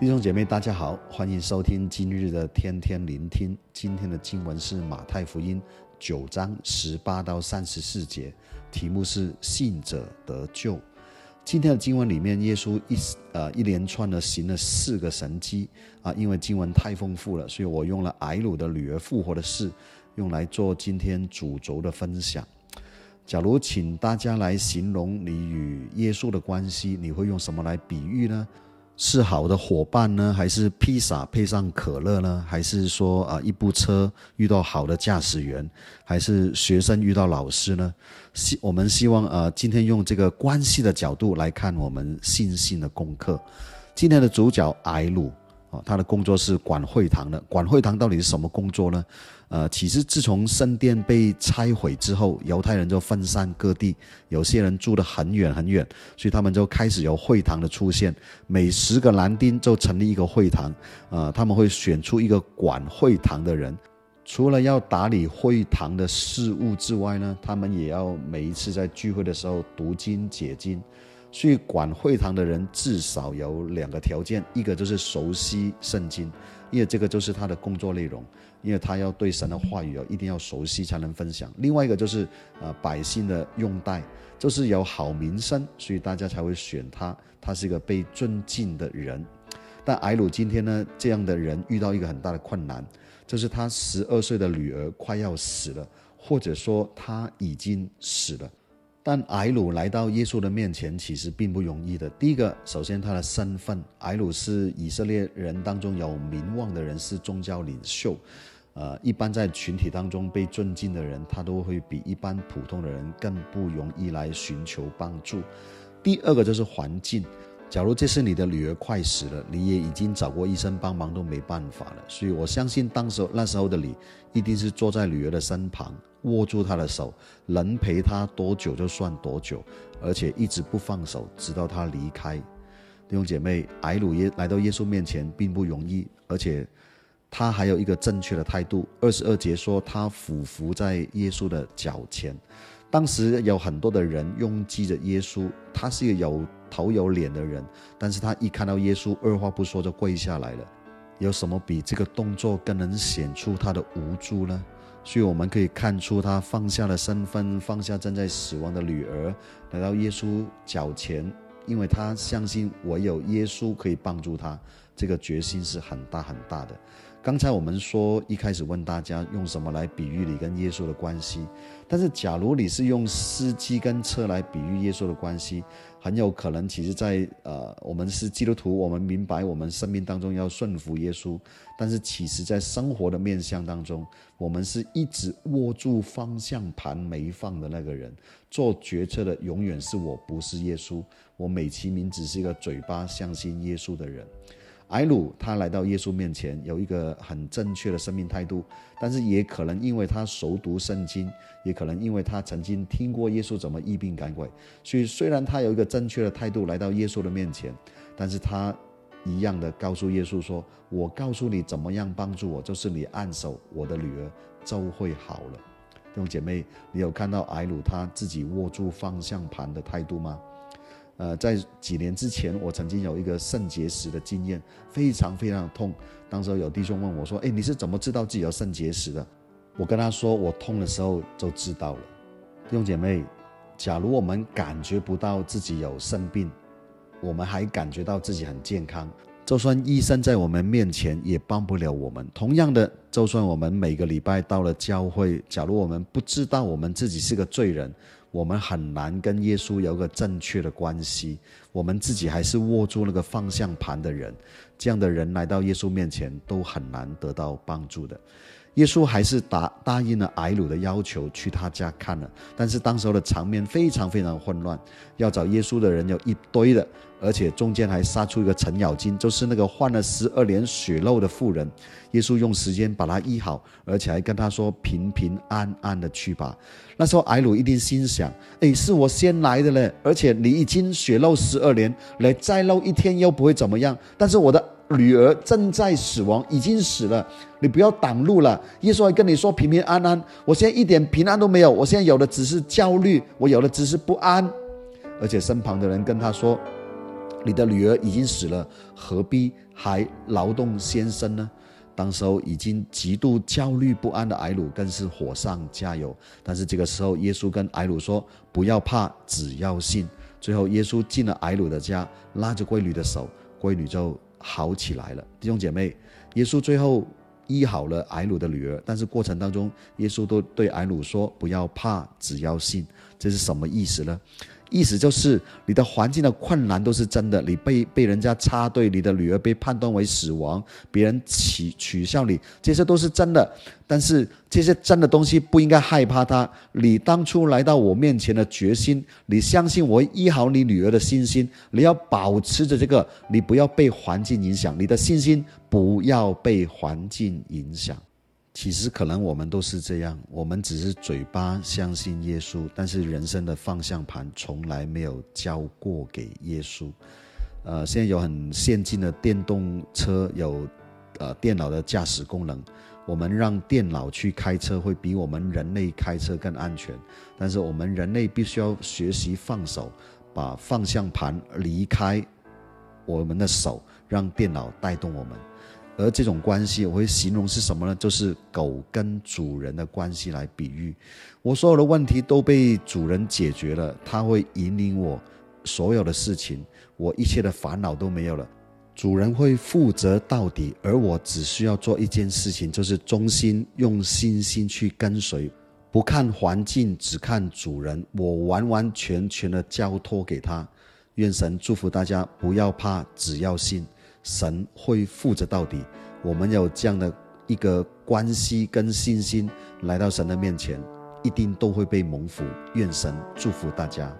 弟兄姐妹，大家好，欢迎收听今日的天天聆听。今天的经文是马太福音九章十八到三十四节，题目是信者得救。今天的经文里面，耶稣一呃一连串的行了四个神迹啊，因为经文太丰富了，所以我用了睚鲁的女儿复活的事，用来做今天主轴的分享。假如请大家来形容你与耶稣的关系，你会用什么来比喻呢？是好的伙伴呢，还是披萨配上可乐呢？还是说啊，一部车遇到好的驾驶员，还是学生遇到老师呢？希我们希望呃，今天用这个关系的角度来看我们信心的功课。今天的主角艾鲁。哦，他的工作是管会堂的。管会堂到底是什么工作呢？呃，其实自从圣殿被拆毁之后，犹太人就分散各地，有些人住得很远很远，所以他们就开始有会堂的出现。每十个男丁就成立一个会堂，呃，他们会选出一个管会堂的人，除了要打理会堂的事务之外呢，他们也要每一次在聚会的时候读经解经。所以管会堂的人至少有两个条件，一个就是熟悉圣经，因为这个就是他的工作内容，因为他要对神的话语一定要熟悉才能分享。另外一个就是呃百姓的拥戴，就是有好名声，所以大家才会选他，他是一个被尊敬的人。但睚鲁今天呢，这样的人遇到一个很大的困难，就是他十二岁的女儿快要死了，或者说他已经死了。但睚鲁来到耶稣的面前，其实并不容易的。第一个，首先他的身份，睚鲁是以色列人当中有名望的人，是宗教领袖。呃，一般在群体当中被尊敬的人，他都会比一般普通的人更不容易来寻求帮助。第二个就是环境。假如这是你的女儿快死了，你也已经找过医生帮忙都没办法了，所以我相信当时那时候的你，一定是坐在女儿的身旁，握住他的手，能陪他多久就算多久，而且一直不放手，直到他离开。弟兄姐妹，睚鲁耶来到耶稣面前并不容易，而且他还有一个正确的态度。二十二节说，他俯伏在耶稣的脚前。当时有很多的人拥挤着耶稣，他是一个有头有脸的人，但是他一看到耶稣，二话不说就跪下来了。有什么比这个动作更能显出他的无助呢？所以我们可以看出他放下了身份，放下正在死亡的女儿，来到耶稣脚前，因为他相信唯有耶稣可以帮助他，这个决心是很大很大的。刚才我们说，一开始问大家用什么来比喻你跟耶稣的关系，但是假如你是用司机跟车来比喻耶稣的关系，很有可能其实在呃，我们是基督徒，我们明白我们生命当中要顺服耶稣，但是其实在生活的面向当中，我们是一直握住方向盘没放的那个人，做决策的永远是我，不是耶稣，我美其名只是一个嘴巴相信耶稣的人。睚鲁他来到耶稣面前，有一个很正确的生命态度，但是也可能因为他熟读圣经，也可能因为他曾经听过耶稣怎么医病赶鬼，所以虽然他有一个正确的态度来到耶稣的面前，但是他一样的告诉耶稣说：“我告诉你怎么样帮助我，就是你按手我的女儿就会好了。”弟兄姐妹，你有看到睚鲁他自己握住方向盘的态度吗？呃，在几年之前，我曾经有一个肾结石的经验，非常非常的痛。当时有弟兄问我说：“哎，你是怎么知道自己有肾结石的？”我跟他说：“我痛的时候就知道了。”弟兄姐妹，假如我们感觉不到自己有肾病，我们还感觉到自己很健康，就算医生在我们面前也帮不了我们。同样的，就算我们每个礼拜到了教会，假如我们不知道我们自己是个罪人，我们很难跟耶稣有个正确的关系，我们自己还是握住那个方向盘的人，这样的人来到耶稣面前都很难得到帮助的。耶稣还是答答应了睚鲁的要求，去他家看了。但是当时候的场面非常非常混乱，要找耶稣的人有一堆的，而且中间还杀出一个程咬金，就是那个患了十二年血漏的妇人。耶稣用时间把他医好，而且还跟他说：“平平安安的去吧。”那时候艾鲁一定心想：“诶，是我先来的嘞，而且你已经血漏十二年，来再漏一天又不会怎么样。但是我的。”女儿正在死亡，已经死了，你不要挡路了。耶稣还跟你说平平安安，我现在一点平安都没有，我现在有的只是焦虑，我有的只是不安。而且身旁的人跟他说：“你的女儿已经死了，何必还劳动先生呢？当时候已经极度焦虑不安的艾鲁更是火上加油。但是这个时候，耶稣跟艾鲁说：“不要怕，只要信。”最后，耶稣进了艾鲁的家，拉着闺女的手，闺女就好起来了。弟兄姐妹，耶稣最后医好了艾鲁的女儿，但是过程当中，耶稣都对艾鲁说：“不要怕，只要信。”这是什么意思呢？意思就是，你的环境的困难都是真的，你被被人家插队，你的女儿被判断为死亡，别人取取笑你，这些都是真的。但是这些真的东西不应该害怕它。你当初来到我面前的决心，你相信我医好你女儿的信心，你要保持着这个，你不要被环境影响，你的信心不要被环境影响。其实可能我们都是这样，我们只是嘴巴相信耶稣，但是人生的方向盘从来没有交过给耶稣。呃，现在有很先进的电动车，有呃电脑的驾驶功能，我们让电脑去开车会比我们人类开车更安全。但是我们人类必须要学习放手，把方向盘离开我们的手，让电脑带动我们。而这种关系，我会形容是什么呢？就是狗跟主人的关系来比喻。我所有的问题都被主人解决了，他会引领我所有的事情，我一切的烦恼都没有了。主人会负责到底，而我只需要做一件事情，就是忠心用信心去跟随，不看环境，只看主人。我完完全全的交托给他。愿神祝福大家，不要怕，只要信。神会负责到底，我们有这样的一个关系跟信心，来到神的面前，一定都会被蒙福。愿神祝福大家。